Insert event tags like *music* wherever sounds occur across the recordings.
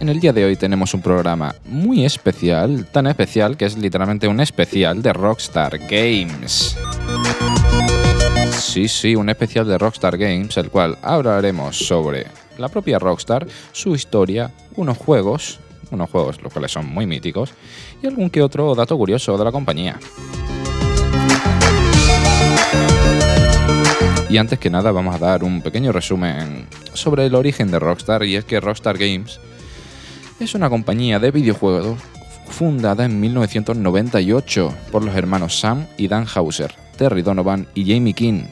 En el día de hoy tenemos un programa muy especial, tan especial que es literalmente un especial de Rockstar Games. Sí, sí, un especial de Rockstar Games, el cual hablaremos sobre la propia Rockstar, su historia, unos juegos, unos juegos los cuales son muy míticos, y algún que otro dato curioso de la compañía. Y antes que nada vamos a dar un pequeño resumen sobre el origen de Rockstar y es que Rockstar Games es una compañía de videojuegos fundada en 1998 por los hermanos Sam y Dan Hauser, Terry Donovan y Jamie King.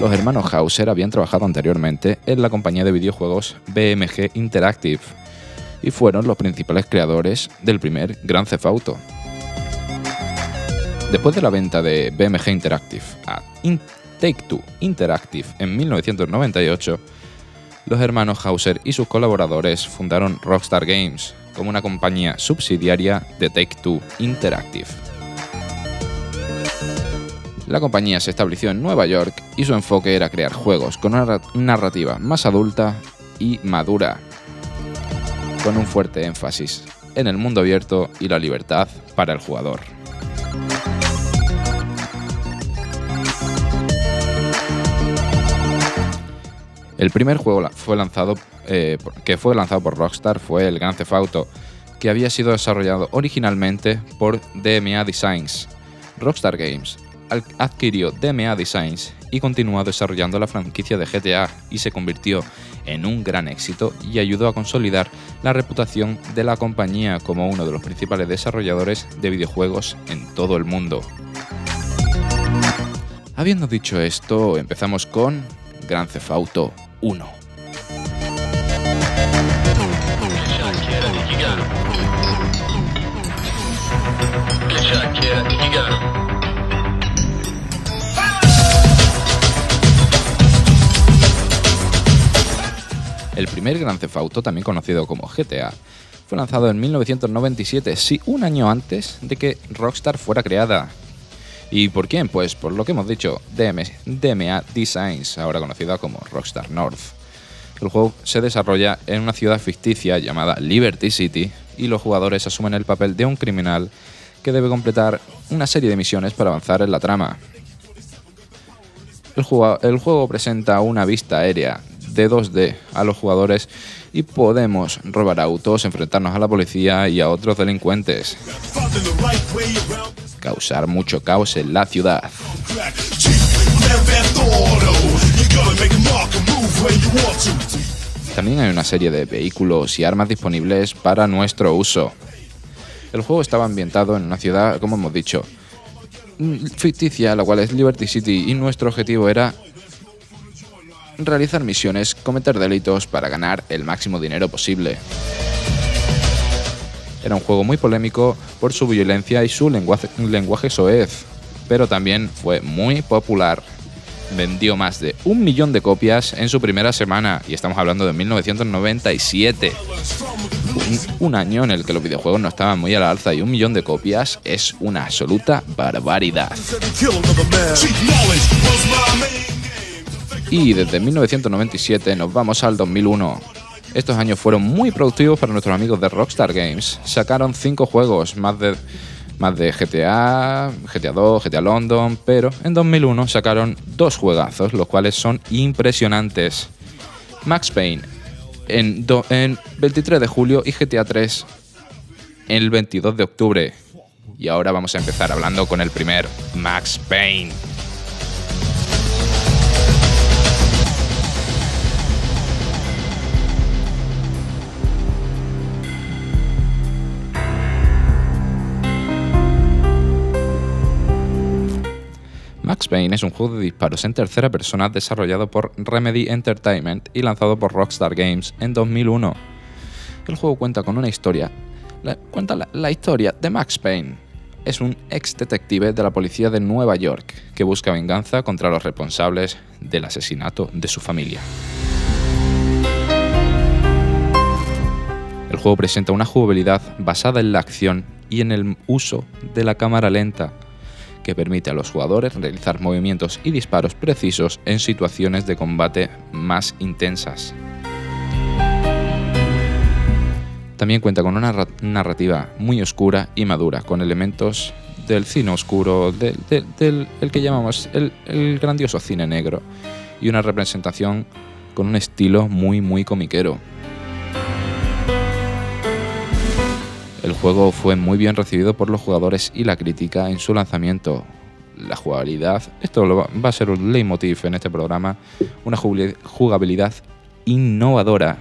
Los hermanos Hauser habían trabajado anteriormente en la compañía de videojuegos BMG Interactive y fueron los principales creadores del primer Grand Theft Auto. Después de la venta de BMG Interactive a Take-Two Interactive en 1998, los hermanos Hauser y sus colaboradores fundaron Rockstar Games como una compañía subsidiaria de Take-Two Interactive. La compañía se estableció en Nueva York y su enfoque era crear juegos con una narrativa más adulta y madura, con un fuerte énfasis en el mundo abierto y la libertad para el jugador. El primer juego fue lanzado, eh, que fue lanzado por Rockstar fue el Grand Theft Auto, que había sido desarrollado originalmente por DMA Designs. Rockstar Games adquirió DMA Designs y continuó desarrollando la franquicia de GTA y se convirtió en un gran éxito y ayudó a consolidar la reputación de la compañía como uno de los principales desarrolladores de videojuegos en todo el mundo. Habiendo dicho esto, empezamos con Grand Theft Auto 1. El primer Grand Theft Auto, también conocido como GTA, fue lanzado en 1997, sí, un año antes de que Rockstar fuera creada. ¿Y por quién? Pues por lo que hemos dicho, DMA Designs, ahora conocida como Rockstar North. El juego se desarrolla en una ciudad ficticia llamada Liberty City y los jugadores asumen el papel de un criminal que debe completar una serie de misiones para avanzar en la trama. El juego, el juego presenta una vista aérea de 2D a los jugadores y podemos robar autos, enfrentarnos a la policía y a otros delincuentes. Causar mucho caos en la ciudad. También hay una serie de vehículos y armas disponibles para nuestro uso. El juego estaba ambientado en una ciudad, como hemos dicho, ficticia, la cual es Liberty City, y nuestro objetivo era realizar misiones, cometer delitos para ganar el máximo dinero posible. Era un juego muy polémico por su violencia y su lenguaje, soez, pero también fue muy popular. Vendió más de un millón de copias en su primera semana, y estamos hablando de 1997. Un, un, año en el que los videojuegos no estaban muy a la alza y un millón de copias es una absoluta barbaridad. Y desde 1997 nos vamos al 2001. Estos años fueron muy productivos para nuestros amigos de Rockstar Games. Sacaron 5 juegos, más de, más de GTA, GTA 2, GTA London, pero en 2001 sacaron dos juegazos, los cuales son impresionantes. Max Payne en, en 23 de julio y GTA 3 el 22 de octubre. Y ahora vamos a empezar hablando con el primer Max Payne. Max Payne es un juego de disparos en tercera persona desarrollado por Remedy Entertainment y lanzado por Rockstar Games en 2001. El juego cuenta con una historia. cuenta la, historia de Max Payne. Es un ex detective de la policía de Nueva York que busca venganza contra los responsables del asesinato de su familia. El juego presenta una jugabilidad basada en la acción y en el uso de la cámara lenta, que permite a los jugadores realizar movimientos y disparos precisos en situaciones de combate más intensas. También cuenta con una narrativa muy oscura y madura, con elementos del cine oscuro, del, que llamamos el, el grandioso cine negro, y una representación con un estilo muy muy comiquero. El juego fue muy bien recibido por los jugadores y la crítica en su lanzamiento. La jugabilidad, esto va a ser un leitmotiv en este programa, una jugabilidad innovadora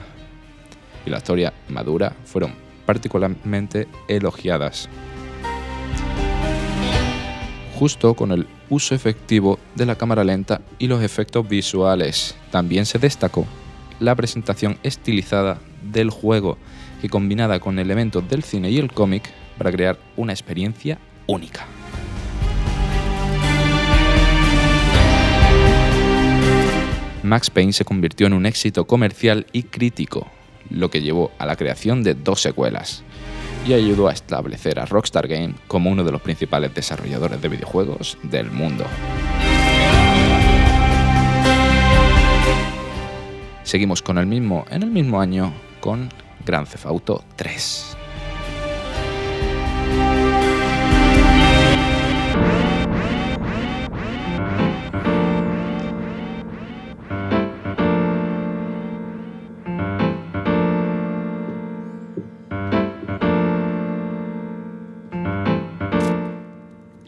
y la historia madura fueron particularmente elogiadas. Justo con el uso efectivo de la cámara lenta y los efectos visuales, también se destacó la presentación estilizada del juego y combinada con elementos del cine y el cómic para crear una experiencia única. Max Payne se convirtió en un éxito comercial y crítico, lo que llevó a la creación de dos secuelas y ayudó a establecer a Rockstar Game como uno de los principales desarrolladores de videojuegos del mundo. Seguimos con el mismo en el mismo año con Gran Theft Auto 3.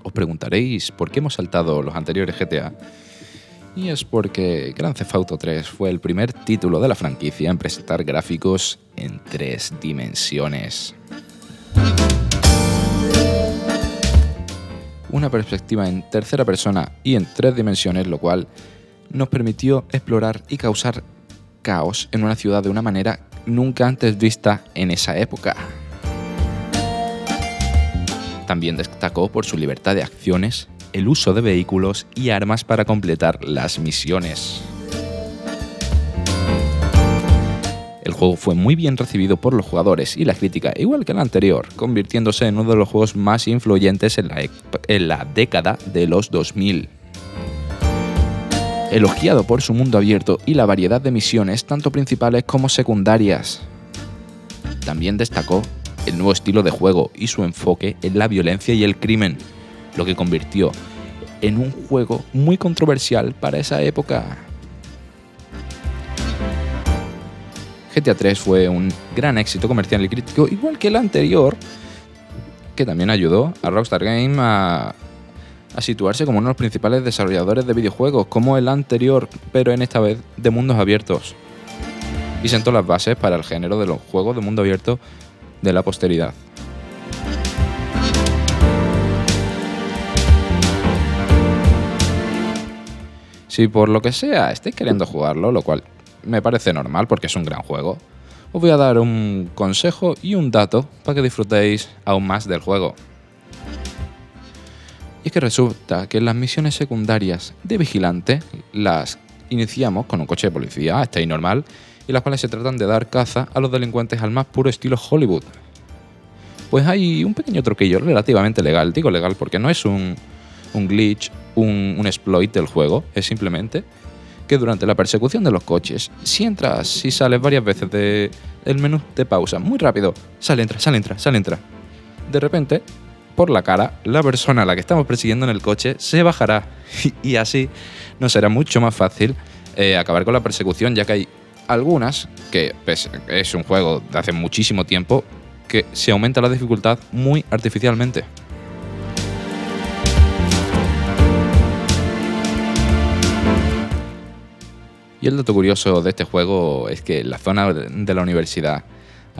Os preguntaréis por qué hemos saltado los anteriores GTA y es porque Grand Theft Auto 3 fue el primer título de la franquicia en presentar gráficos en tres dimensiones. Una perspectiva en tercera persona y en tres dimensiones, lo cual nos permitió explorar y causar caos en una ciudad de una manera nunca antes vista en esa época. También destacó por su libertad de acciones el uso de vehículos y armas para completar las misiones. El juego fue muy bien recibido por los jugadores y la crítica, igual que el anterior, convirtiéndose en uno de los juegos más influyentes en la, década de los 2000. Elogiado por su mundo abierto y la variedad de misiones, tanto principales como secundarias. También destacó el nuevo estilo de juego y su enfoque en la violencia y el crimen, lo que convirtió en un juego muy controversial para esa época. GTA 3 fue un gran éxito comercial y crítico, igual que el anterior, que también ayudó a Rockstar Game a, a situarse como uno de los principales desarrolladores de videojuegos, como el anterior, pero en esta vez de mundos abiertos. Y sentó las bases para el género de los juegos de mundo abierto de la posteridad. Si por lo que sea estáis queriendo jugarlo, lo cual me parece normal porque es un gran juego, os voy a dar un consejo y un dato para que disfrutéis aún más del juego. Y es que resulta que las misiones secundarias de vigilante las iniciamos con un coche de policía, está ahí normal, y las cuales se tratan de dar caza a los delincuentes al más puro estilo Hollywood. Pues hay un pequeño truquillo relativamente legal, digo legal porque no es un, un glitch un, exploit del juego, es simplemente que durante la persecución de los coches, si entras y sales varias veces del el menú de pausa, muy rápido, sale, entra, sale, entra, sale, entra. De repente, por la cara, la persona a la que estamos persiguiendo en el coche se bajará *laughs* y así nos será mucho más fácil eh, acabar con la persecución, ya que hay algunas, que es un juego de hace muchísimo tiempo, que se aumenta la dificultad muy artificialmente. Y el dato curioso de este juego es que en la zona de la universidad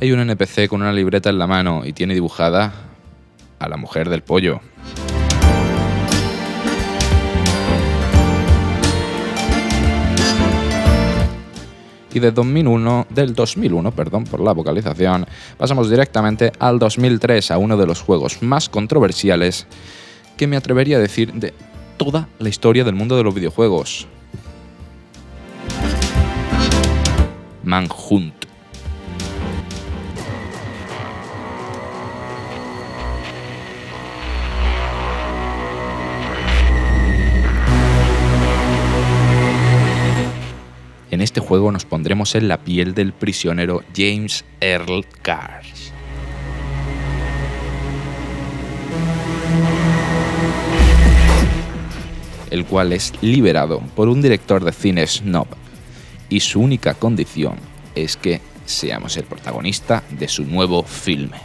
hay un NPC con una libreta en la mano y tiene dibujada a la mujer del pollo. y de 2001, del 2001, perdón por la vocalización, pasamos directamente al 2003, a uno de los juegos más controversiales que me atrevería a decir de toda la historia del mundo de los videojuegos. Manhunt. En este juego nos pondremos en la piel del prisionero James Earl Cars. el cual es liberado por un director de cine snob y su única condición es que seamos el protagonista de su nuevo filme.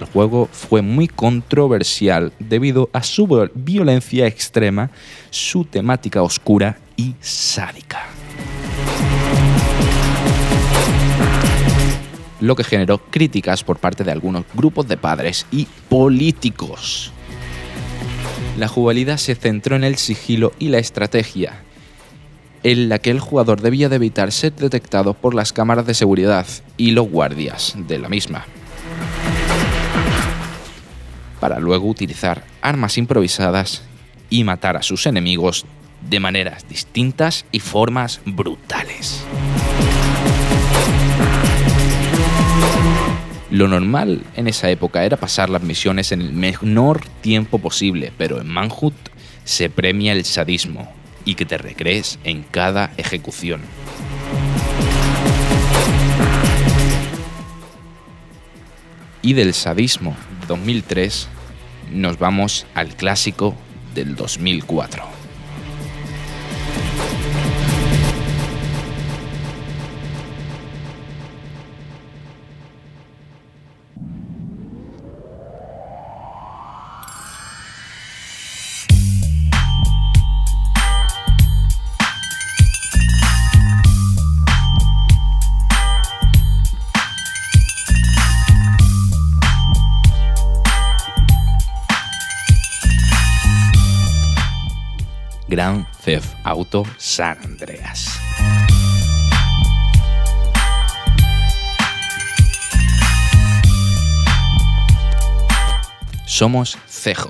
El juego fue muy controversial debido a su violencia extrema, su temática oscura y sádica. Lo que generó críticas por parte de algunos grupos de padres y políticos. La jugabilidad se centró en el sigilo y la estrategia, en la que el jugador debía de evitar ser detectado por las cámaras de seguridad y los guardias de la misma para luego utilizar armas improvisadas y matar a sus enemigos de maneras distintas y formas brutales. Lo normal en esa época era pasar las misiones en el menor tiempo posible, pero en Manhunt se premia el sadismo y que te recrees en cada ejecución. Y del sadismo 2003 nos vamos al clásico del 2004. Theft Auto San Andreas. Somos CJ,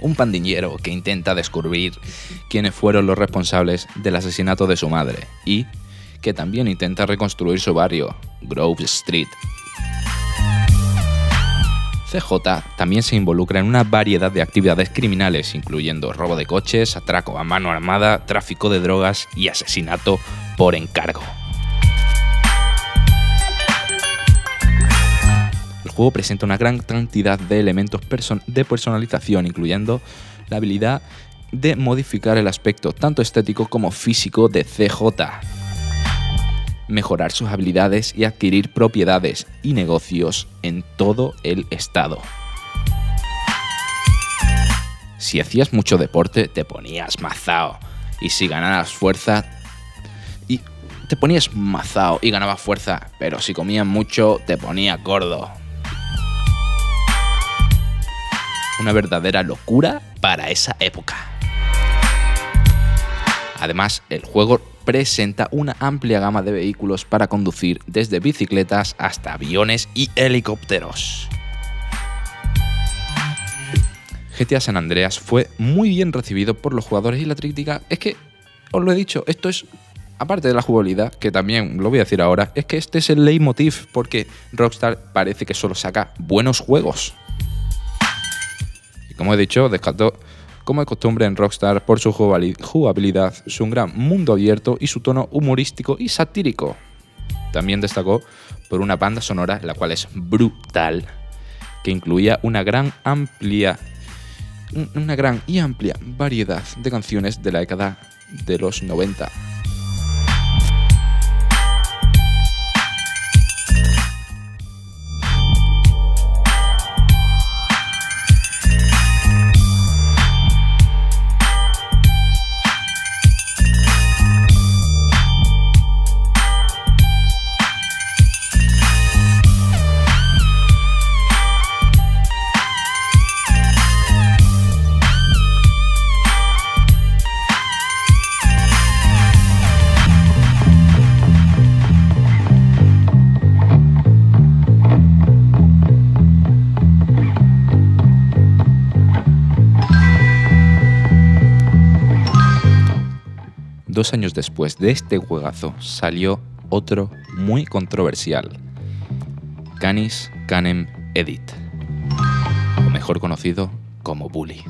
un pandillero que intenta descubrir quiénes fueron los responsables del asesinato de su madre y que también intenta reconstruir su barrio, Grove Street, CJ también se involucra en una variedad de actividades criminales, incluyendo robo de coches, atraco a mano armada, tráfico de drogas y asesinato por encargo. El juego presenta una gran cantidad de elementos de personalización, incluyendo la habilidad de modificar el aspecto tanto estético como físico de CJ, mejorar sus habilidades y adquirir propiedades y negocios en todo el estado. Si hacías mucho deporte, te ponías mazao. Y si ganabas fuerza, y te ponías mazao y ganabas fuerza. Pero si comías mucho, te ponías gordo. Una verdadera locura para esa época. Además, el juego presenta una amplia gama de vehículos para conducir desde bicicletas hasta aviones y helicópteros. GTA San Andreas fue muy bien recibido por los jugadores y la crítica es que, os lo he dicho, esto es, aparte de la jugabilidad, que también lo voy a decir ahora, es que este es el leitmotiv porque Rockstar parece que solo saca buenos juegos. Y como he dicho, descartó como de costumbre en Rockstar por su jugabilidad, su gran mundo abierto y su tono humorístico y satírico. También destacó por una banda sonora la cual es brutal, que incluía una gran amplia una gran y amplia variedad de canciones de la década de los 90. Dos años después de este juegazo salió otro muy controversial, Canis Canem Edit, o mejor conocido como Bully.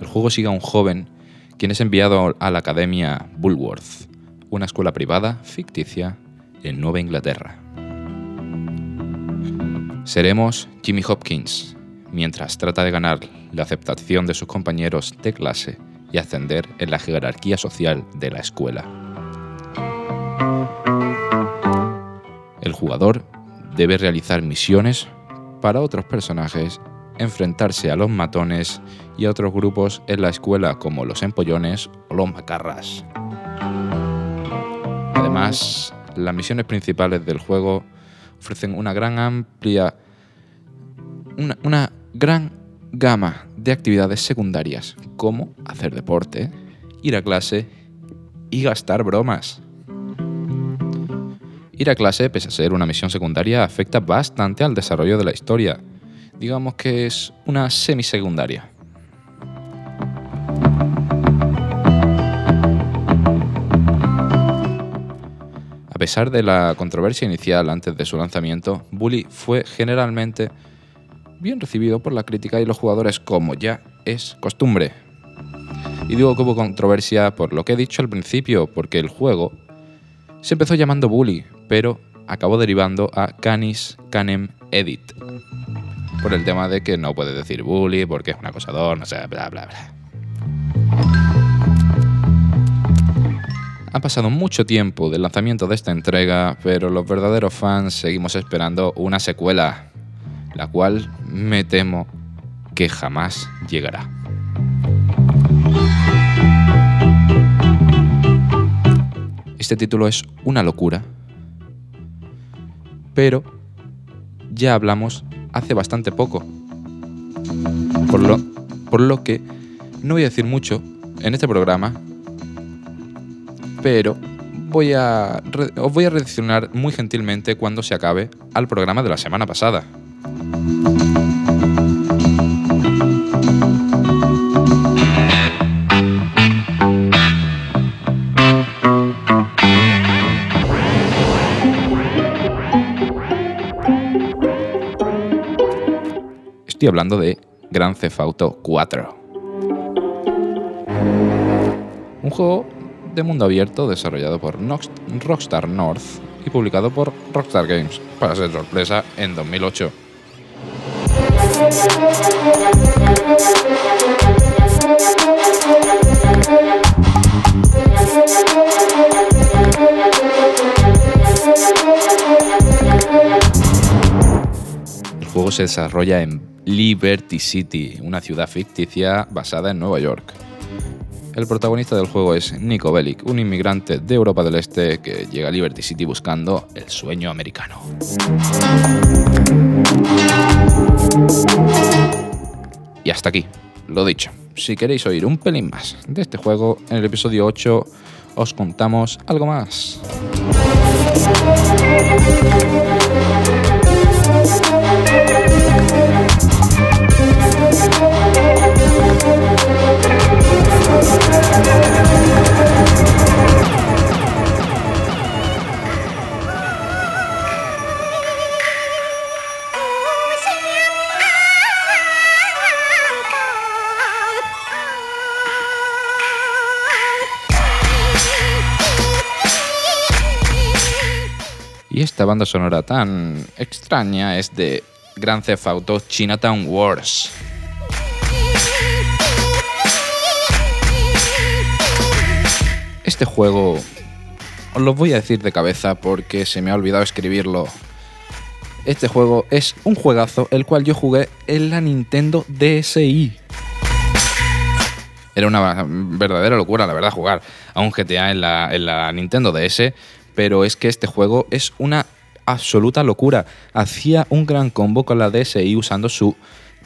El juego sigue a un joven quien es enviado a la Academia Bulworth, una escuela privada ficticia en Nueva Inglaterra. Seremos Jimmy Hopkins, mientras trata de ganar la aceptación de sus compañeros de clase y ascender en la jerarquía social de la escuela. El jugador debe realizar misiones para otros personajes, enfrentarse a los matones y a otros grupos en la escuela como los empollones o los macarras. Además, las misiones principales del juego ofrecen una gran amplia una, gran gama de actividades secundarias, como hacer deporte, ir a clase y gastar bromas. Ir a clase, pese a ser una misión secundaria, afecta bastante al desarrollo de la historia. Digamos que es una semisecundaria. A pesar de la controversia inicial antes de su lanzamiento, Bully fue generalmente bien recibido por la crítica y los jugadores como ya es costumbre. Y digo que hubo controversia por lo que he dicho al principio, porque el juego se empezó llamando Bully, pero acabó derivando a Canis Canem Edit. Por el tema de que no puede decir bully porque es un acosador, no sé, bla bla bla. Ha pasado mucho tiempo del lanzamiento de esta entrega, pero los verdaderos fans seguimos esperando una secuela, la cual me temo que jamás llegará. Este título es una locura, pero ya hablamos hace bastante poco, por lo, por lo que no voy a decir mucho en este programa, pero voy a, os voy a reaccionar muy gentilmente cuando se acabe al programa de la semana pasada. Estoy hablando de Grand Theft Auto 4. Un juego de mundo abierto desarrollado por Rockstar North y publicado por Rockstar Games, para ser sorpresa, en 2008. El juego se desarrolla en Liberty City, una ciudad ficticia basada en Nueva York. El protagonista del juego es Nico Bellic, un inmigrante de Europa del Este que llega a Liberty City buscando el sueño americano. Y hasta aquí, lo dicho. Si queréis oír un pelín más de este juego, en el episodio 8 os contamos algo más. Banda sonora tan extraña es de Grand Theft Auto Chinatown Wars. Este juego os lo voy a decir de cabeza porque se me ha olvidado escribirlo. Este juego es un juegazo el cual yo jugué en la Nintendo DSi. Era una verdadera locura, la verdad, jugar a un GTA en la, en la Nintendo DS, pero es que este juego es una absoluta locura. Hacía un gran combo con la DSi usando su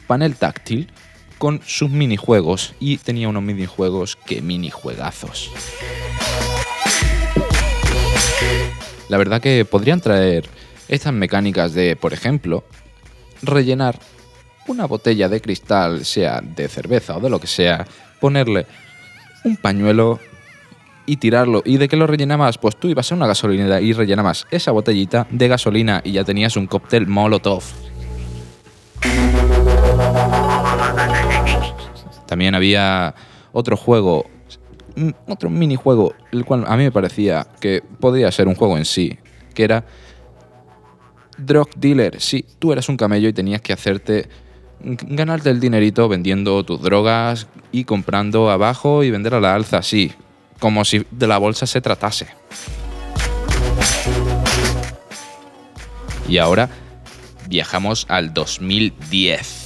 panel táctil con sus minijuegos y tenía unos minijuegos que minijuegazos. La verdad que podrían traer estas mecánicas de, por ejemplo, rellenar una botella de cristal, sea de cerveza o de lo que sea, ponerle un pañuelo y tirarlo. ¿Y de qué lo rellenabas? Pues tú ibas a una gasolinera y rellenabas esa botellita de gasolina y ya tenías un cóctel Molotov. También había otro juego, mm, otro minijuego, el cual a mí me parecía que podría ser un juego en sí, que era Drug Dealer. Sí, tú eras un camello y tenías que hacerte ganarte el dinerito vendiendo tus drogas y comprando abajo y vender a la alza, sí, como si de la bolsa se tratase. Y ahora viajamos al 2010.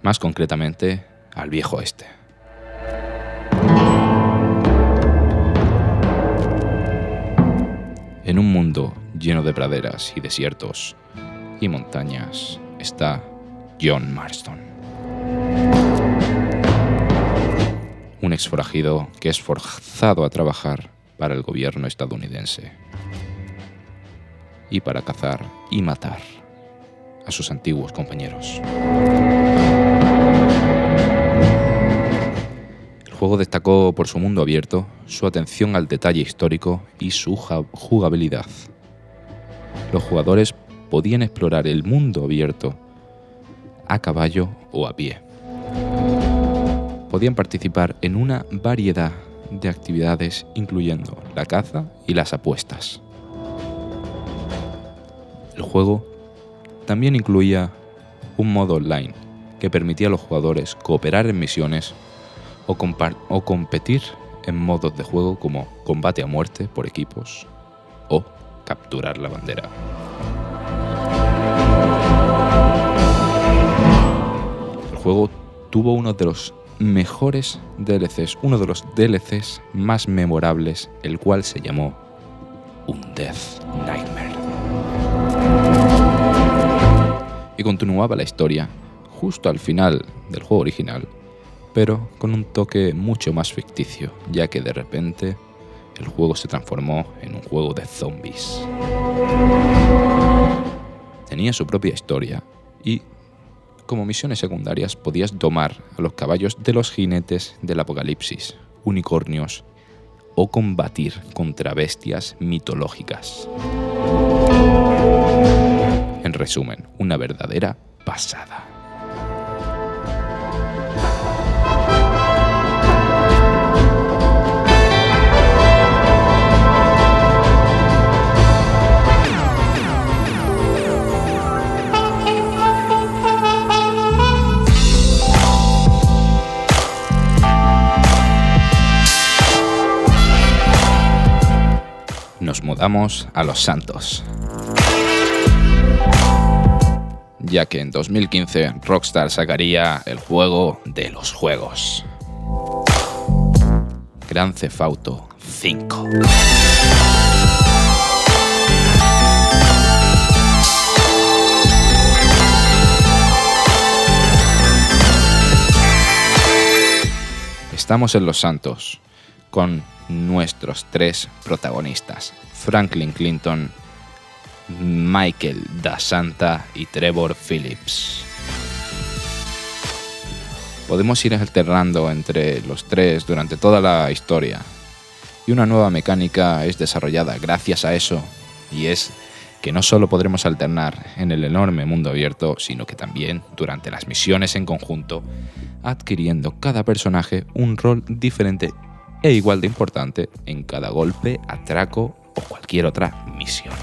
Más concretamente, al viejo este. En un mundo lleno de praderas y desiertos y montañas está John Marston. Un exforajido que es forzado a trabajar para el gobierno estadounidense y para cazar y matar a sus antiguos compañeros. El juego destacó por su mundo abierto, su atención al detalle histórico y su jugabilidad. Los jugadores podían explorar el mundo abierto a caballo o a pie. Podían participar en una variedad de actividades incluyendo la caza y las apuestas. El juego también incluía un modo online que permitía a los jugadores cooperar en misiones o, competir en modos de juego como combate a muerte por equipos o capturar la bandera. El juego tuvo uno de los mejores DLCs, uno de los DLCs más memorables, el cual se llamó Un Death Nightmare. Y continuaba la historia justo al final del juego original, pero con un toque mucho más ficticio, ya que de repente el juego se transformó en un juego de zombies. Tenía su propia historia y, como misiones secundarias, podías domar a los caballos de los jinetes del apocalipsis, unicornios o combatir contra bestias mitológicas. En resumen, una verdadera pasada. Nos mudamos a Los Santos. Ya que en 2015 Rockstar sacaría el juego de los juegos. Gran Cefauto 5. Estamos en Los Santos, con nuestros tres protagonistas, Franklin Clinton, Michael Da Santa y Trevor Phillips. Podemos ir alternando entre los tres durante toda la historia, y una nueva mecánica es desarrollada gracias a eso, y es que no solo podremos alternar en el enorme mundo abierto, sino que también durante las misiones en conjunto, adquiriendo cada personaje un rol diferente e igual de importante en cada golpe, atraco o cualquier otra misión.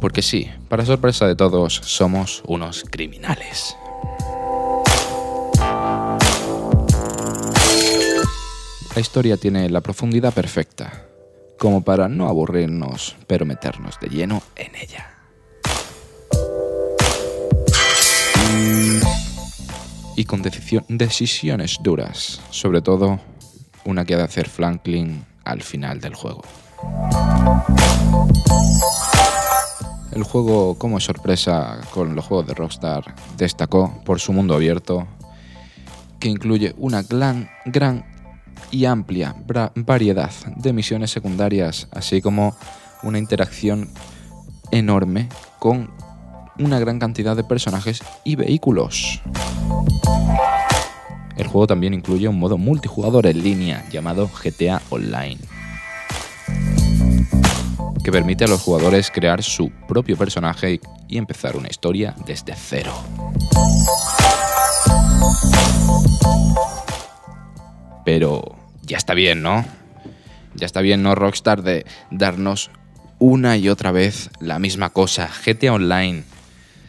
Porque sí, para sorpresa de todos, somos unos criminales. La historia tiene la profundidad perfecta, como para no aburrirnos, pero meternos de lleno en ella. Y con decisiones duras, sobre todo una que ha de hacer Franklin al final del juego. El juego, como sorpresa con los juegos de Rockstar, destacó por su mundo abierto, que incluye una gran, gran y amplia variedad de misiones secundarias, así como una interacción enorme con una gran cantidad de personajes y vehículos. El juego también incluye un modo multijugador en línea llamado GTA Online, que permite a los jugadores crear su propio personaje y empezar una historia desde cero. Pero ya está bien, ¿no? Ya está bien, ¿no, Rockstar, de darnos una y otra vez la misma cosa. GTA Online.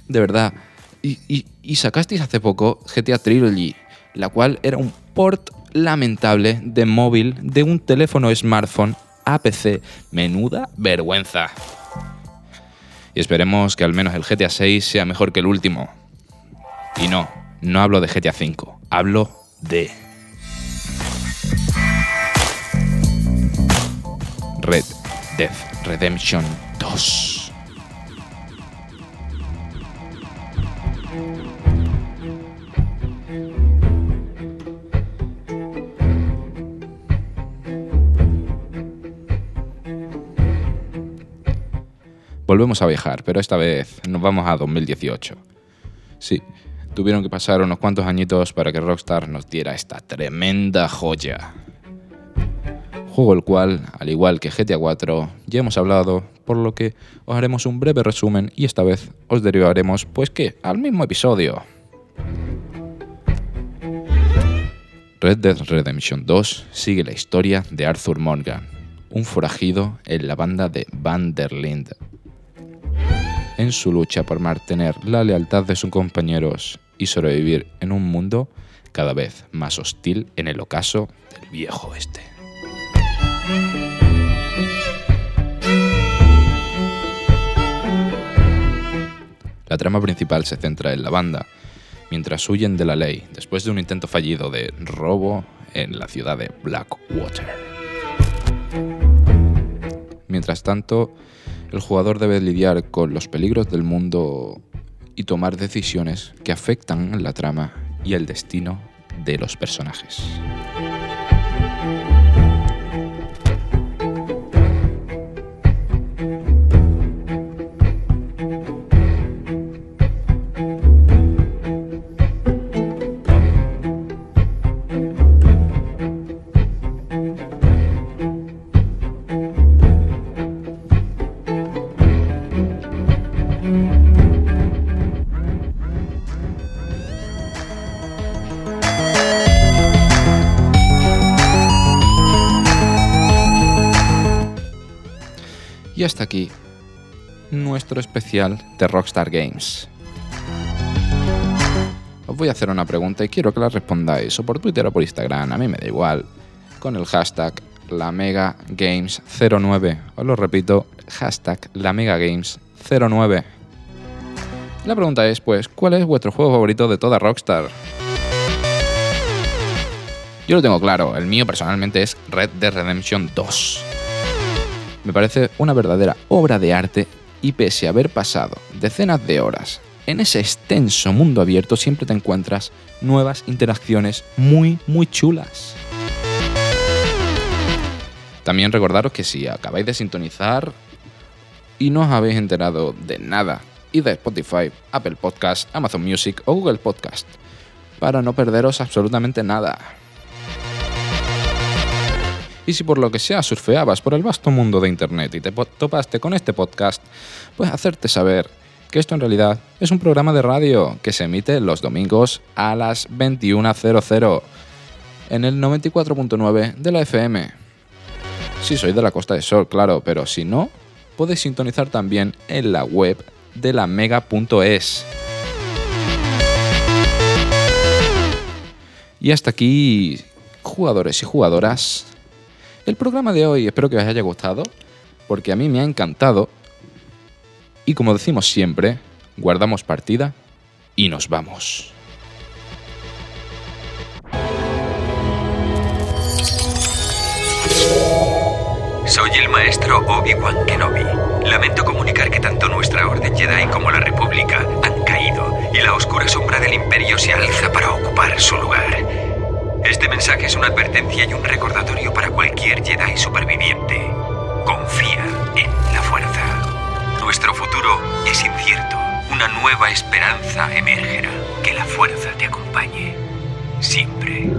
De verdad. Y, sacasteis hace poco GTA Trilogy, la cual era un port lamentable de móvil de un teléfono smartphone a PC. Menuda vergüenza. Y esperemos que al menos el GTA 6 sea mejor que el último. Y no, no hablo de GTA 5, hablo de Red Dead Redemption 2. Volvemos a viajar, pero esta vez nos vamos a 2018. Sí, tuvieron que pasar unos cuantos añitos para que Rockstar nos diera esta tremenda joya juego el cual, al igual que GTA 4, ya hemos hablado, por lo que os haremos un breve resumen y esta vez os derivaremos, pues que, al mismo episodio. Red Dead Redemption 2 sigue la historia de Arthur Morgan, un forajido en la banda de Van der Linde. En su lucha por mantener la lealtad de sus compañeros y sobrevivir en un mundo cada vez más hostil en el ocaso del viejo oeste. La trama principal se centra en la banda, mientras huyen de la ley después de un intento fallido de robo en la ciudad de Blackwater. Mientras tanto, el jugador debe lidiar con los peligros del mundo y tomar decisiones que afectan la trama y el destino de los personajes. De Rockstar Games. Os voy a hacer una pregunta y quiero que la respondáis, o por Twitter o por Instagram, a mí me da igual, con el hashtag LaMegaGames09. Os lo repito, hashtag LaMegaGames09. La pregunta es, pues, ¿cuál es vuestro juego favorito de toda Rockstar? Yo lo tengo claro, el mío personalmente es Red Dead Redemption 2. Me parece una verdadera obra de arte y pese a haber pasado decenas de horas en ese extenso mundo abierto siempre te encuentras nuevas interacciones muy muy chulas. También recordaros que si acabáis de sintonizar y no os habéis enterado de nada, y de Spotify, Apple Podcast, Amazon Music o Google Podcast, para no perderos absolutamente nada. Y si por lo que sea surfeabas por el vasto mundo de Internet y te topaste con este podcast, pues hacerte saber que esto en realidad es un programa de radio que se emite los domingos a las 21.00 en el 94.9 de la FM. Si sois de la Costa de Sol, claro, pero si no, podéis sintonizar también en la web de la mega.es. Y hasta aquí, jugadores y jugadoras, el programa de hoy espero que os haya gustado, porque a mí me ha encantado. Y como decimos siempre, guardamos partida y nos vamos. Soy el maestro Obi-Wan Kenobi. Lamento comunicar que tanto nuestra Orden Jedi como la República han caído y la oscura sombra del Imperio se alza para ocupar su lugar. Este mensaje es una advertencia y un recordatorio para cualquier Jedi superviviente. Confía en la fuerza. Nuestro futuro es incierto. Una nueva esperanza emergerá. Que la fuerza te acompañe. Siempre.